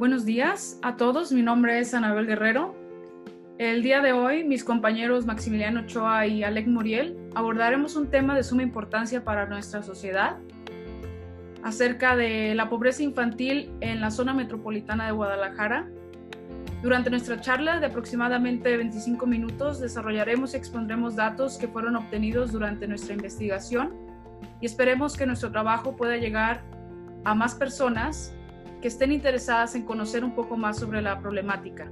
Buenos días a todos, mi nombre es Anabel Guerrero. El día de hoy, mis compañeros Maximiliano Ochoa y Alec Muriel abordaremos un tema de suma importancia para nuestra sociedad, acerca de la pobreza infantil en la zona metropolitana de Guadalajara. Durante nuestra charla de aproximadamente 25 minutos desarrollaremos y expondremos datos que fueron obtenidos durante nuestra investigación y esperemos que nuestro trabajo pueda llegar a más personas que estén interesadas en conocer un poco más sobre la problemática.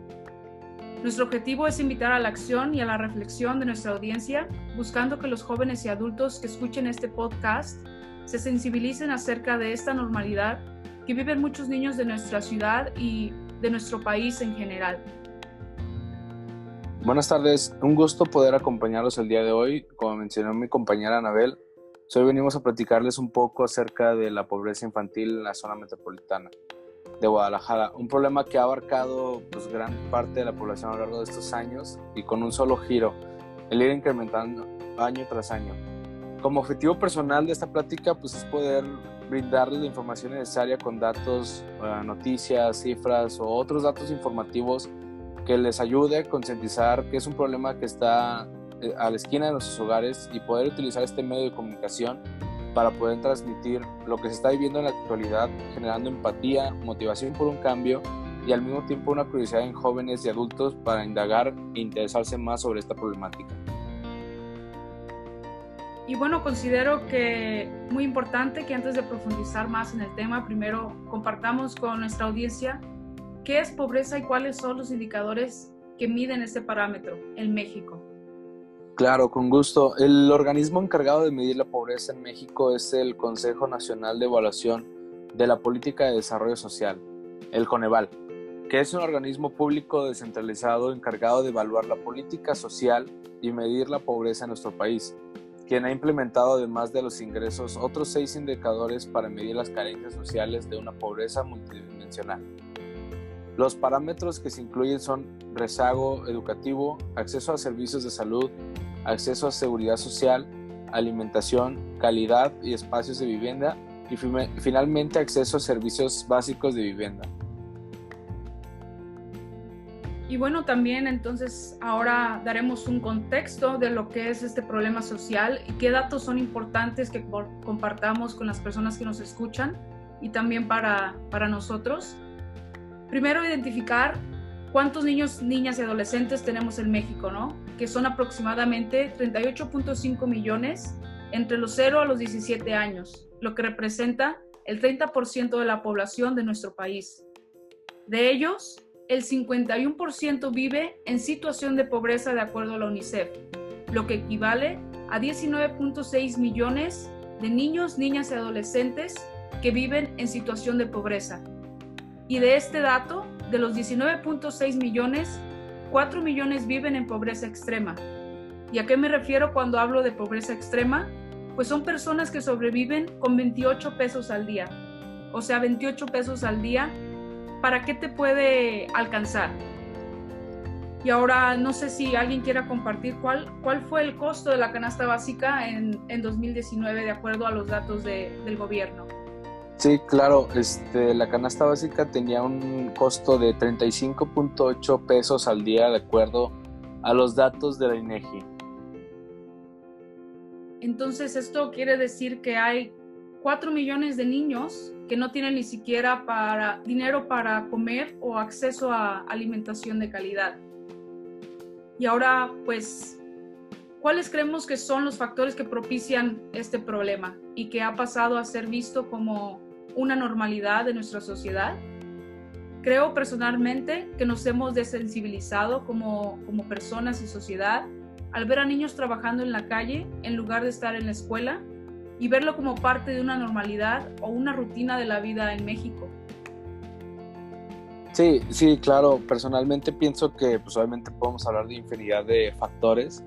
Nuestro objetivo es invitar a la acción y a la reflexión de nuestra audiencia, buscando que los jóvenes y adultos que escuchen este podcast se sensibilicen acerca de esta normalidad que viven muchos niños de nuestra ciudad y de nuestro país en general. Buenas tardes, un gusto poder acompañarlos el día de hoy. Como mencionó mi compañera Anabel, hoy venimos a platicarles un poco acerca de la pobreza infantil en la zona metropolitana de Guadalajara, un problema que ha abarcado pues, gran parte de la población a lo largo de estos años y con un solo giro, el ir incrementando año tras año. Como objetivo personal de esta plática pues, es poder brindarles la información necesaria con datos, noticias, cifras o otros datos informativos que les ayude a concientizar que es un problema que está eh, a la esquina de nuestros hogares y poder utilizar este medio de comunicación para poder transmitir lo que se está viviendo en la actualidad, generando empatía, motivación por un cambio y al mismo tiempo una curiosidad en jóvenes y adultos para indagar e interesarse más sobre esta problemática. Y bueno, considero que muy importante que antes de profundizar más en el tema, primero compartamos con nuestra audiencia qué es pobreza y cuáles son los indicadores que miden este parámetro en México. Claro, con gusto. El organismo encargado de medir la pobreza en México es el Consejo Nacional de Evaluación de la Política de Desarrollo Social, el Coneval, que es un organismo público descentralizado encargado de evaluar la política social y medir la pobreza en nuestro país, quien ha implementado además de los ingresos otros seis indicadores para medir las carencias sociales de una pobreza multidimensional. Los parámetros que se incluyen son rezago educativo, acceso a servicios de salud, acceso a seguridad social, alimentación, calidad y espacios de vivienda y finalmente acceso a servicios básicos de vivienda. Y bueno, también entonces ahora daremos un contexto de lo que es este problema social y qué datos son importantes que compartamos con las personas que nos escuchan y también para, para nosotros. Primero, identificar cuántos niños, niñas y adolescentes tenemos en México, ¿no? Que son aproximadamente 38.5 millones entre los 0 a los 17 años, lo que representa el 30% de la población de nuestro país. De ellos, el 51% vive en situación de pobreza de acuerdo a la UNICEF, lo que equivale a 19.6 millones de niños, niñas y adolescentes que viven en situación de pobreza. Y de este dato, de los 19.6 millones, 4 millones viven en pobreza extrema. ¿Y a qué me refiero cuando hablo de pobreza extrema? Pues son personas que sobreviven con 28 pesos al día. O sea, 28 pesos al día, ¿para qué te puede alcanzar? Y ahora no sé si alguien quiera compartir cuál, cuál fue el costo de la canasta básica en, en 2019 de acuerdo a los datos de, del gobierno. Sí, claro, este, la canasta básica tenía un costo de 35.8 pesos al día de acuerdo a los datos de la INEGI. Entonces esto quiere decir que hay 4 millones de niños que no tienen ni siquiera para, dinero para comer o acceso a alimentación de calidad. Y ahora, pues, ¿cuáles creemos que son los factores que propician este problema y que ha pasado a ser visto como una normalidad de nuestra sociedad. Creo personalmente que nos hemos desensibilizado como, como personas y sociedad al ver a niños trabajando en la calle en lugar de estar en la escuela y verlo como parte de una normalidad o una rutina de la vida en México. Sí, sí, claro. Personalmente pienso que pues obviamente podemos hablar de infinidad de factores.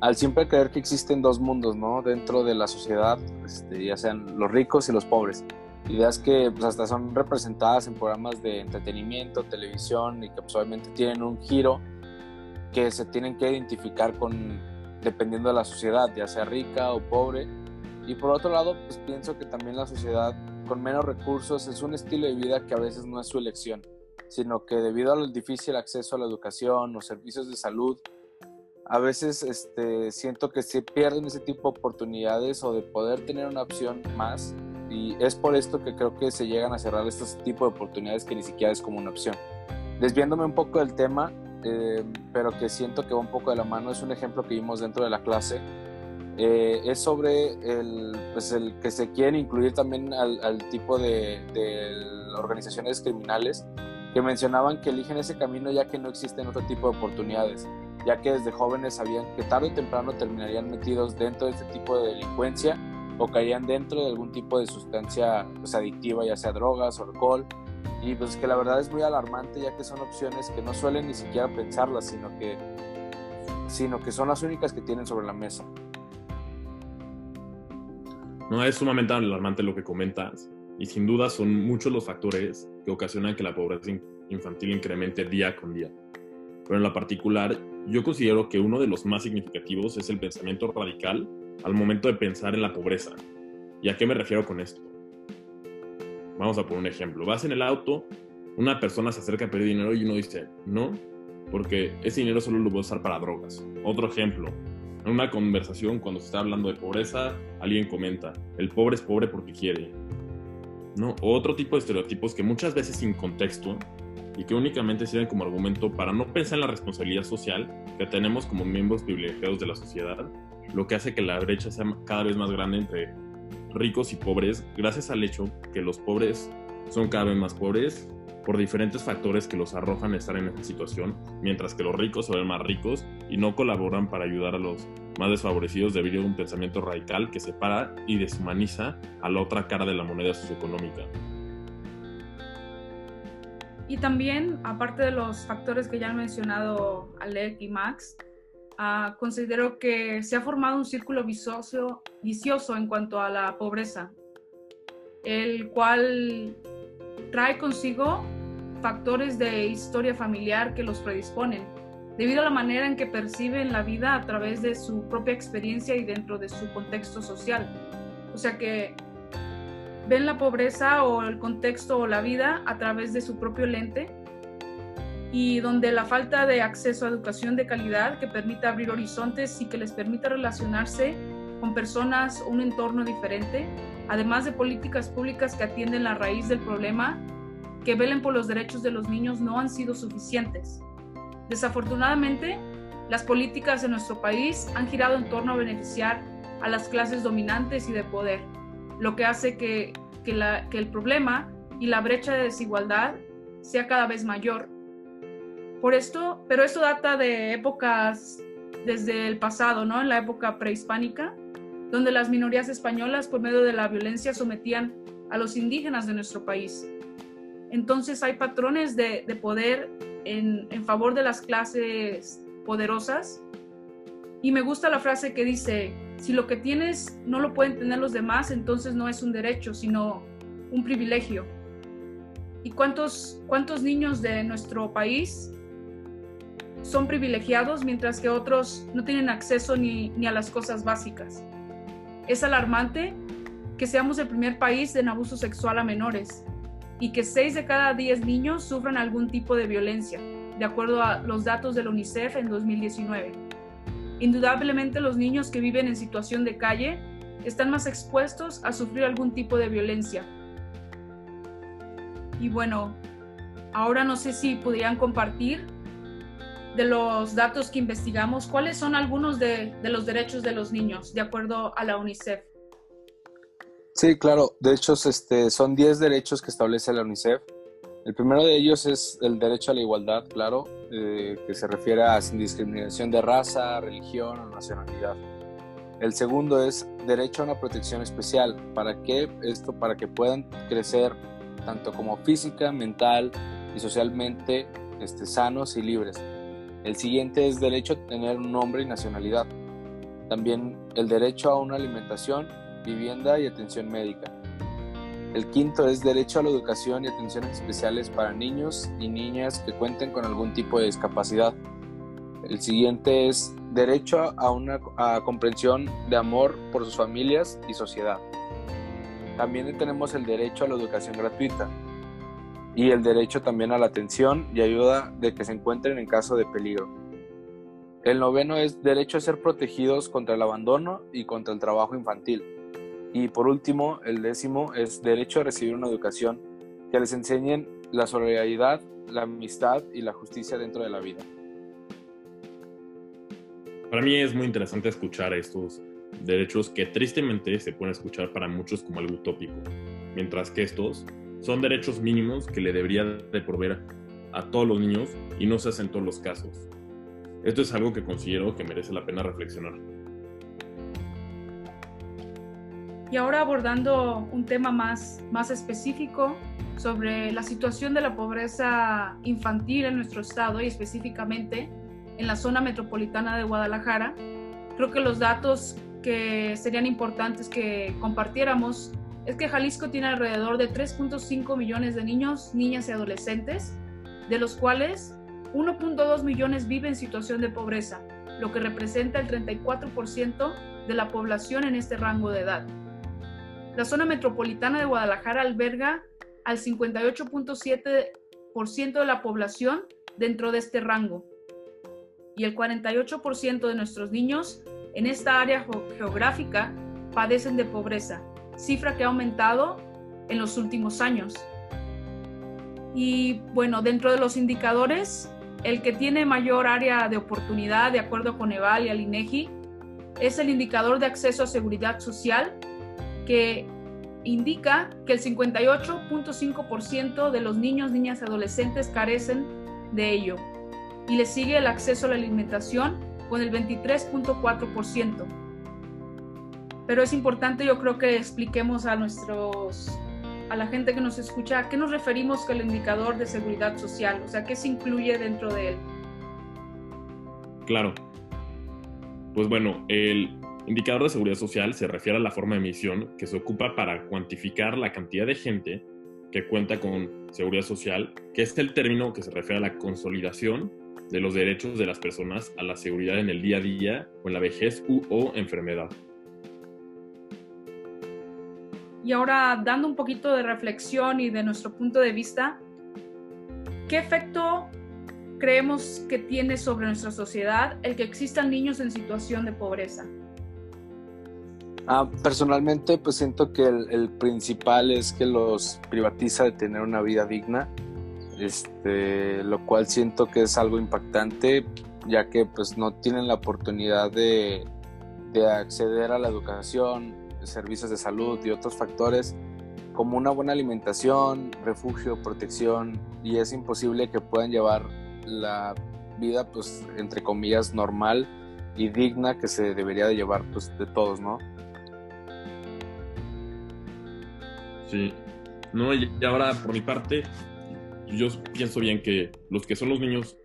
Al siempre creer que existen dos mundos, ¿no? Dentro de la sociedad, este, ya sean los ricos y los pobres ideas que pues, hasta son representadas en programas de entretenimiento, televisión y que pues, obviamente tienen un giro que se tienen que identificar con dependiendo de la sociedad, ya sea rica o pobre. Y por otro lado, pues pienso que también la sociedad con menos recursos es un estilo de vida que a veces no es su elección. sino que debido al difícil acceso a la educación o servicios de salud, a veces este, siento que se pierden ese tipo de oportunidades o de poder tener una opción más y es por esto que creo que se llegan a cerrar estos tipos de oportunidades que ni siquiera es como una opción. Desviándome un poco del tema, eh, pero que siento que va un poco de la mano, es un ejemplo que vimos dentro de la clase, eh, es sobre el, pues el, que se quieren incluir también al, tipo de, organizaciones criminales que mencionaban que eligen ese camino ya que no existen otro tipo de oportunidades, ya que desde jóvenes sabían que tarde o temprano terminarían metidos dentro de este tipo de delincuencia o caían dentro de algún tipo de sustancia pues, adictiva, ya sea drogas o alcohol, y pues que la verdad es muy alarmante ya que son opciones que no suelen ni siquiera pensarlas, sino que, sino que son las únicas que tienen sobre la mesa. No, es sumamente alarmante lo que comentas y sin duda son muchos los factores que ocasionan que la pobreza infantil incremente día con día. Pero en la particular, yo considero que uno de los más significativos es el pensamiento radical al momento de pensar en la pobreza. ¿Y a qué me refiero con esto? Vamos a poner un ejemplo. Vas en el auto, una persona se acerca a pedir dinero y uno dice, no, porque ese dinero solo lo voy a usar para drogas. Otro ejemplo, en una conversación cuando se está hablando de pobreza, alguien comenta, el pobre es pobre porque quiere. ¿No? otro tipo de estereotipos que muchas veces sin contexto y que únicamente sirven como argumento para no pensar en la responsabilidad social que tenemos como miembros privilegiados de la sociedad, lo que hace que la brecha sea cada vez más grande entre ricos y pobres, gracias al hecho que los pobres son cada vez más pobres por diferentes factores que los arrojan a estar en esta situación, mientras que los ricos se ven más ricos y no colaboran para ayudar a los más desfavorecidos debido a un pensamiento radical que separa y deshumaniza a la otra cara de la moneda socioeconómica. Y también, aparte de los factores que ya han mencionado Alec y Max, uh, considero que se ha formado un círculo vicioso, vicioso en cuanto a la pobreza, el cual trae consigo factores de historia familiar que los predisponen, debido a la manera en que perciben la vida a través de su propia experiencia y dentro de su contexto social. O sea que ven la pobreza o el contexto o la vida a través de su propio lente y donde la falta de acceso a educación de calidad que permita abrir horizontes y que les permita relacionarse con personas un entorno diferente, además de políticas públicas que atienden la raíz del problema que velen por los derechos de los niños no han sido suficientes. Desafortunadamente, las políticas en nuestro país han girado en torno a beneficiar a las clases dominantes y de poder, lo que hace que, que, la, que el problema y la brecha de desigualdad sea cada vez mayor. Por esto, pero esto data de épocas desde el pasado, ¿no? En la época prehispánica, donde las minorías españolas por medio de la violencia sometían a los indígenas de nuestro país. Entonces hay patrones de, poder en, favor de las clases poderosas. Y me gusta la frase que dice, si lo que tienes no lo pueden tener los demás, entonces no es un derecho, sino un privilegio. ¿Y cuántos, cuántos niños de nuestro país son privilegiados mientras que otros no tienen acceso ni, ni a las cosas básicas? Es alarmante que seamos el primer país en abuso sexual a menores y que 6 de cada 10 niños sufren algún tipo de violencia, de acuerdo a los datos de la UNICEF en 2019. Indudablemente los niños que viven en situación de calle están más expuestos a sufrir algún tipo de violencia. Y bueno, ahora no sé si podrían compartir de los datos que investigamos, cuáles son algunos de, los derechos de los niños, de acuerdo a la UNICEF. Sí, claro. De hecho, este, son 10 derechos que establece la UNICEF. El primero de ellos es el derecho a la igualdad, claro, eh, que se refiere a sin discriminación de raza, religión o nacionalidad. El segundo es derecho a una protección especial. ¿Para qué? Esto para que puedan crecer tanto como física, mental y socialmente este, sanos y libres. El siguiente es derecho a tener un nombre y nacionalidad. También el derecho a una alimentación vivienda y atención médica. El quinto es derecho a la educación y atenciones especiales para niños y niñas que cuenten con algún tipo de discapacidad. El siguiente es derecho a una comprensión de amor por sus familias y sociedad. También tenemos el derecho a la educación gratuita. Y el derecho también a la atención y ayuda de que se encuentren en caso de peligro. El noveno es derecho a ser protegidos contra el abandono y contra el trabajo infantil. Y por último, el décimo es derecho a recibir una educación que les enseñen la solidaridad, la amistad y la justicia dentro de la vida. Para mí es muy interesante escuchar estos derechos que tristemente se pueden escuchar para muchos como algo utópico, mientras que estos son derechos mínimos que le debería de proveer a todos los niños y no se hace en todos los casos. Esto es algo que considero que merece la pena reflexionar. Y ahora abordando un tema más, más específico sobre la situación de la pobreza infantil en nuestro estado y específicamente en la zona metropolitana de Guadalajara, creo que los datos que serían importantes que compartiéramos es que Jalisco tiene alrededor de 3.5 millones de niños, niñas y adolescentes, de los cuales 1.2 millones viven en situación de pobreza, lo que representa el 34% de la población en este rango de edad. La zona metropolitana de Guadalajara alberga al 58.7% de la población dentro de este rango. Y el 48% de nuestros niños en esta área geográfica padecen de pobreza, cifra que ha aumentado en los últimos años. Y bueno, dentro de los indicadores, el que tiene mayor área de oportunidad, de acuerdo con EVAL y al INEGI, es el indicador de acceso a seguridad social, que indica que el 58.5% de los niños, niñas y adolescentes carecen de ello. Y le sigue el acceso a la alimentación con el 23.4%. Pero es importante yo creo que expliquemos a nuestros a la gente que nos escucha a qué nos referimos con el indicador de seguridad social, o sea, qué se incluye dentro de él. Claro. Pues bueno, el indicador de seguridad social se refiere a la forma de medición que se ocupa para cuantificar la cantidad de gente que cuenta con seguridad social, que es el término que se refiere a la consolidación de los derechos de las personas a la seguridad en el día a día o en la vejez u o enfermedad. Y ahora, dando un poquito de reflexión y de nuestro punto de vista, ¿qué efecto creemos que tiene sobre nuestra sociedad el que existan niños en situación de pobreza? Ah, personalmente, pues siento que el, principal es que los privatiza de tener una vida digna, este, lo cual siento que es algo impactante, ya que pues no tienen la oportunidad de, de acceder a la educación, servicios de salud y otros factores como una buena alimentación, refugio, protección y es imposible que puedan llevar la vida pues entre comillas normal y digna que se debería de llevar pues de todos, ¿no? Sí. No, y ahora por mi parte yo pienso bien que los que son los niños,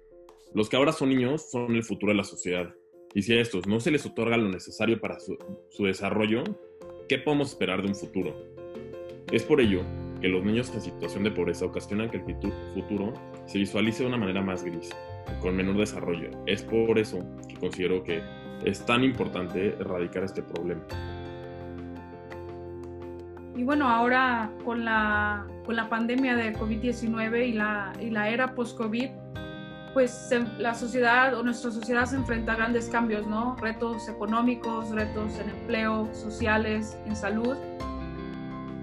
los que ahora son niños son el futuro de la sociedad. Y si a estos no se les otorga lo necesario para su, su desarrollo, ¿Qué podemos esperar de un futuro? Es por ello que los niños en situación de pobreza ocasionan que el futuro se visualice de una manera más gris, con menor desarrollo. Es por eso que considero que es tan importante erradicar este problema. Y bueno, ahora con la, con la pandemia de COVID-19 y la, y la era post-COVID, pues la sociedad o nuestra sociedad se enfrenta a grandes cambios, ¿no? Retos económicos, retos en empleo, sociales, en salud.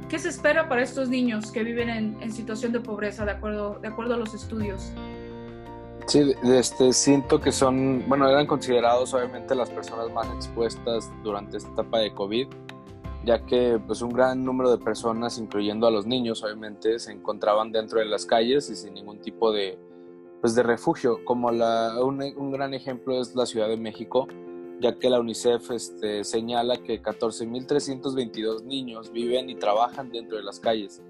¿Qué se espera para estos niños que viven en, situación de pobreza, de acuerdo, de acuerdo a los estudios? Sí, este, siento que son, bueno, eran considerados obviamente las personas más expuestas durante esta etapa de COVID, ya que pues un gran número de personas, incluyendo a los niños, obviamente, se encontraban dentro de las calles y sin ningún tipo de, pues de refugio, como la, un, gran ejemplo es la Ciudad de México, ya que la UNICEF este, señala que 14.322 niños viven y trabajan dentro de las calles,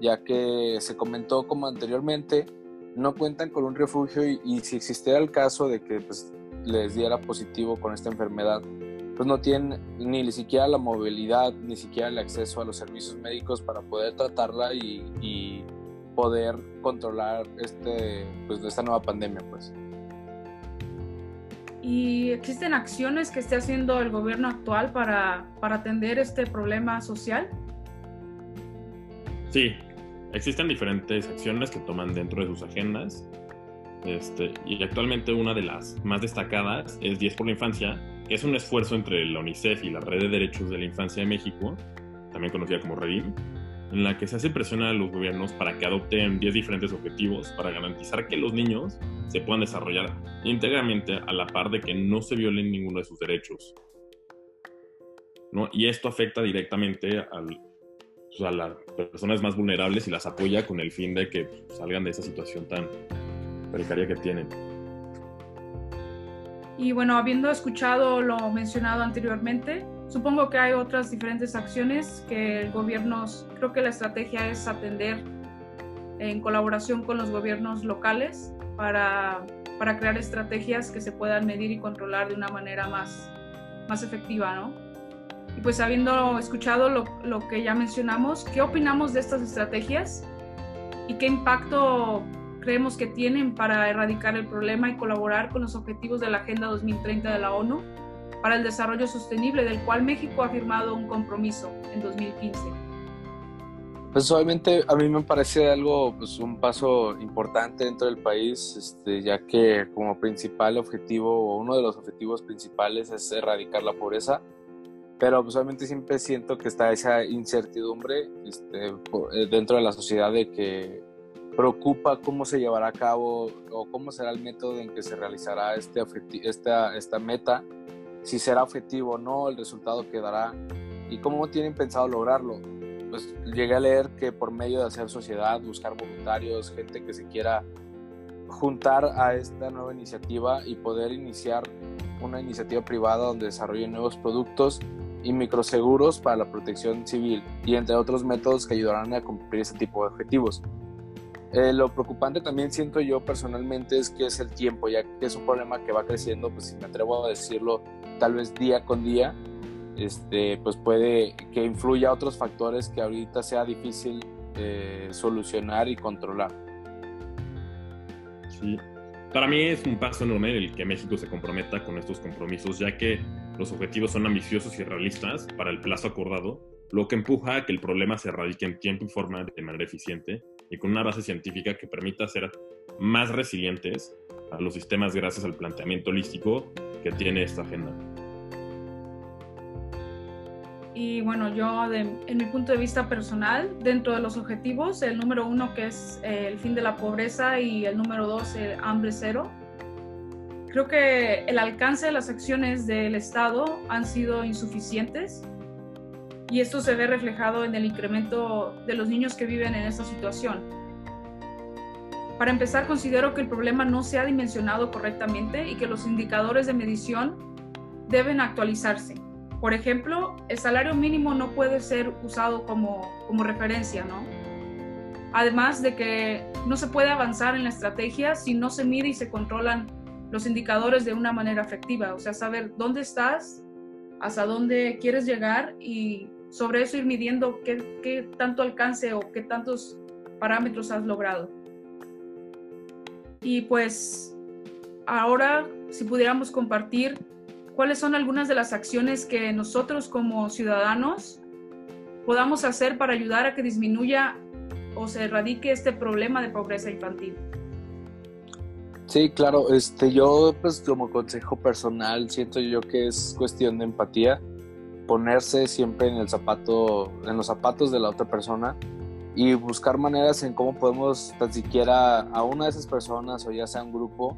ya que se comentó como anteriormente, no cuentan con un refugio y, si existiera el caso de que pues, les diera positivo con esta enfermedad, pues no tienen ni siquiera la movilidad, ni siquiera el acceso a los servicios médicos para poder tratarla y poder controlar este, pues, esta nueva pandemia, pues. ¿Y existen acciones que esté haciendo el gobierno actual para, para atender este problema social? Sí, existen diferentes acciones que toman dentro de sus agendas. Este, y actualmente una de las más destacadas es 10 por la Infancia, que es un esfuerzo entre la UNICEF y la Red de Derechos de la Infancia de México, también conocida como REDIM, en la que se hace presión a los gobiernos para que adopten 10 diferentes objetivos para garantizar que los niños se puedan desarrollar íntegramente a la par de que no se violen ninguno de sus derechos. ¿no? Y esto afecta directamente al, a las personas más vulnerables y las apoya con el fin de que salgan de esa situación tan precaria que tienen. Y bueno, habiendo escuchado lo mencionado anteriormente, supongo que hay otras diferentes acciones que el gobierno, creo que la estrategia es atender en colaboración con los gobiernos locales para, para crear estrategias que se puedan medir y controlar de una manera más, más efectiva, ¿no? Y pues habiendo escuchado lo, lo, que ya mencionamos, ¿qué opinamos de estas estrategias y qué impacto creemos que tienen para erradicar el problema y colaborar con los objetivos de la Agenda 2030 de la ONU para el desarrollo sostenible, del cual México ha firmado un compromiso en 2015? Personalmente a mí me parece algo, pues un paso importante dentro del país, este, ya que como principal objetivo o uno de los objetivos principales es erradicar la pobreza pero pues, siempre siento que está esa incertidumbre este, eh, dentro de la sociedad de que preocupa cómo se llevará a cabo o cómo será el método en que se realizará este esta, esta meta, si será objetivo o no, el resultado que dará y cómo tienen pensado lograrlo. Pues llegué a leer que por medio de hacer sociedad, buscar voluntarios, gente que se quiera juntar a esta nueva iniciativa y poder iniciar una iniciativa privada donde desarrolle nuevos productos y microseguros para la protección civil y entre otros métodos que ayudarán a cumplir ese tipo de objetivos. Eh, lo preocupante también siento yo personalmente es que es el tiempo, ya que es un problema que va creciendo, pues si me atrevo a decirlo, tal vez día con día, este, pues puede que influya otros factores que ahorita sea difícil solucionar y controlar. Sí, para mí es un paso enorme el que México se comprometa con estos compromisos, ya que los objetivos son ambiciosos y realistas para el plazo acordado, lo que empuja a que el problema se erradique en tiempo y forma de manera eficiente y con una base científica que permita ser más resilientes a los sistemas gracias al planteamiento holístico que tiene esta agenda. Y bueno, yo en mi punto de vista personal, dentro de los objetivos, el número uno que es eh, el fin de la pobreza y el número dos, el hambre cero, creo que el alcance de las acciones del Estado han sido insuficientes y esto se ve reflejado en el incremento de los niños que viven en esta situación. Para empezar, considero que el problema no se ha dimensionado correctamente y que los indicadores de medición deben actualizarse. Por ejemplo, el salario mínimo no puede ser usado como, como referencia, ¿no? Además de que no se puede avanzar en la estrategia si no se mide y se controlan los indicadores de una manera efectiva, o sea, saber dónde estás, hasta dónde quieres llegar y sobre eso ir midiendo qué, qué tanto alcance o qué tantos parámetros has logrado. Y pues ahora, si pudiéramos compartir cuáles son algunas de las acciones que nosotros como ciudadanos podamos hacer para ayudar a que disminuya o se erradique este problema de pobreza infantil. Sí, claro, este, yo pues como consejo personal siento yo que es cuestión de empatía, ponerse siempre en el zapato, en los zapatos de la otra persona y buscar maneras en cómo podemos tan siquiera a una de esas personas o ya sea un grupo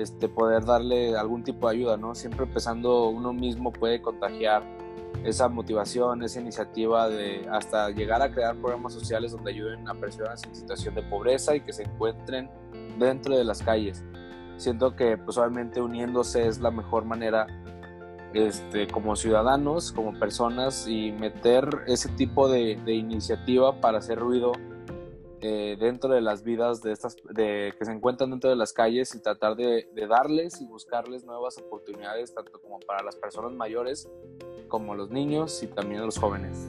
este, poder darle algún tipo de ayuda, ¿no? Siempre empezando uno mismo puede contagiar esa motivación, esa iniciativa de hasta llegar a crear programas sociales donde ayuden a personas en situación de pobreza y que se encuentren dentro de las calles. Siento que pues obviamente uniéndose es la mejor manera este, como ciudadanos, como personas y meter ese tipo de, de iniciativa para hacer ruido eh, dentro de las vidas de estas de, que se encuentran dentro de las calles y tratar de, darles y buscarles nuevas oportunidades tanto como para las personas mayores como los niños y también los jóvenes.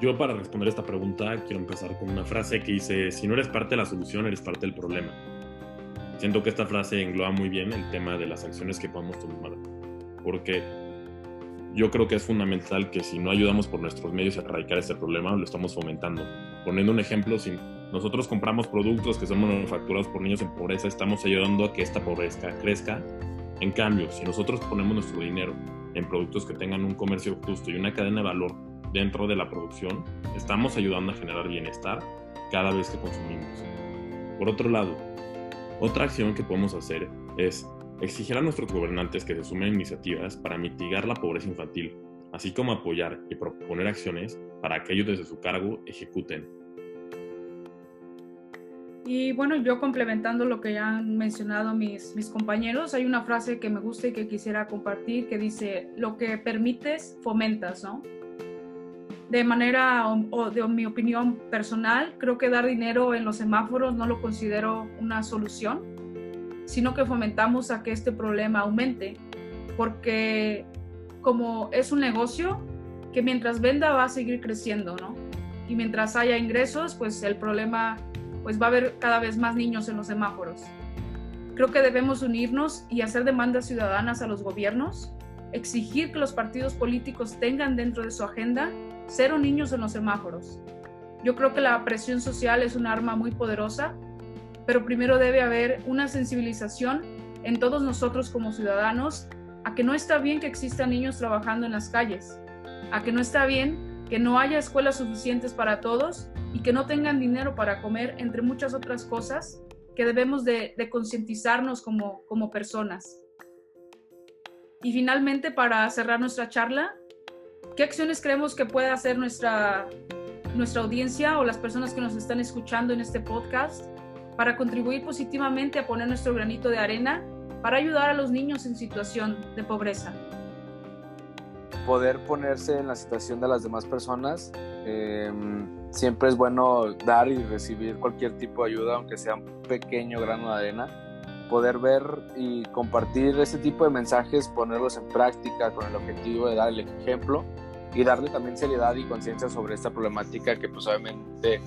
Yo para responder esta pregunta quiero empezar con una frase que dice, si no eres parte de la solución, eres parte del problema. Siento que esta frase engloba muy bien el tema de las acciones que podemos tomar, porque yo creo que es fundamental que si no ayudamos por nuestros medios a erradicar este problema, lo estamos fomentando. Poniendo un ejemplo, si nosotros compramos productos que son manufacturados por niños en pobreza, estamos ayudando a que esta pobreza crezca. En cambio, si nosotros ponemos nuestro dinero en productos que tengan un comercio justo y una cadena de valor dentro de la producción, estamos ayudando a generar bienestar cada vez que consumimos. Por otro lado, otra acción que podemos hacer es exigir a nuestros gobernantes que se sumen iniciativas para mitigar la pobreza infantil, así como apoyar y proponer acciones para que ellos desde su cargo ejecuten. Y bueno, yo complementando lo que ya han mencionado mis, mis compañeros, hay una frase que me gusta y que quisiera compartir que dice, lo que permites, fomentas, ¿no? De manera, o de mi opinión personal, creo que dar dinero en los semáforos no lo considero una solución, sino que fomentamos a que este problema aumente, porque como es un negocio, que mientras venda va a seguir creciendo, ¿no? Y mientras haya ingresos, pues el problema, pues va a haber cada vez más niños en los semáforos. Creo que debemos unirnos y hacer demandas ciudadanas a los gobiernos, exigir que los partidos políticos tengan dentro de su agenda cero niños en los semáforos. Yo creo que la presión social es un arma muy poderosa pero primero debe haber una sensibilización en todos nosotros como ciudadanos a que no está bien que existan niños trabajando en las calles, a que no está bien que no haya escuelas suficientes para todos y que no tengan dinero para comer, entre muchas otras cosas que debemos de, concientizarnos como, como personas. Y finalmente, para cerrar nuestra charla, ¿qué acciones creemos que puede hacer nuestra, nuestra audiencia o las personas que nos están escuchando en este podcast para contribuir positivamente a poner nuestro granito de arena para ayudar a los niños en situación de pobreza. Poder ponerse en la situación de las demás personas. Em, siempre es bueno dar y recibir cualquier tipo de ayuda, aunque sea un pequeño grano de arena. Poder ver y compartir ese tipo de mensajes, ponerlos en práctica con el objetivo de dar el ejemplo y darle también seriedad y conciencia sobre esta problemática que pues obviamente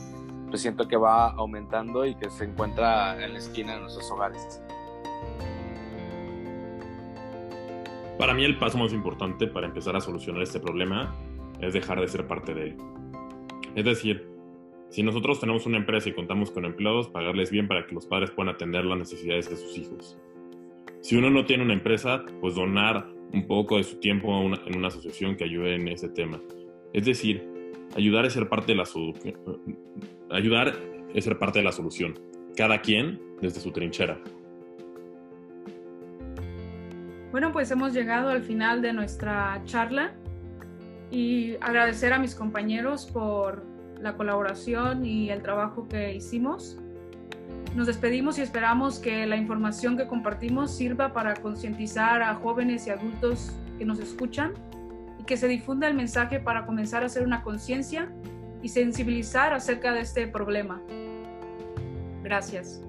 pues siento que va aumentando y que se encuentra en la esquina de nuestros hogares. Para mí el paso más importante para empezar a solucionar este problema es dejar de ser parte de él. Es decir, si nosotros tenemos una empresa y contamos con empleados, pagarles bien para que los padres puedan atender las necesidades de sus hijos. Si uno no tiene una empresa, pues donar un poco de su tiempo en una asociación que ayude en ese tema. Es decir, ayudar es ser parte de la ayudar es ser parte de la solución. Cada quien desde su trinchera. Bueno, pues hemos llegado al final de nuestra charla y agradecer a mis compañeros por la colaboración y el trabajo que hicimos. Nos despedimos y esperamos que la información que compartimos sirva para concientizar a jóvenes y adultos que nos escuchan y que se difunda el mensaje para comenzar a hacer una conciencia y sensibilizar acerca de este problema. Gracias.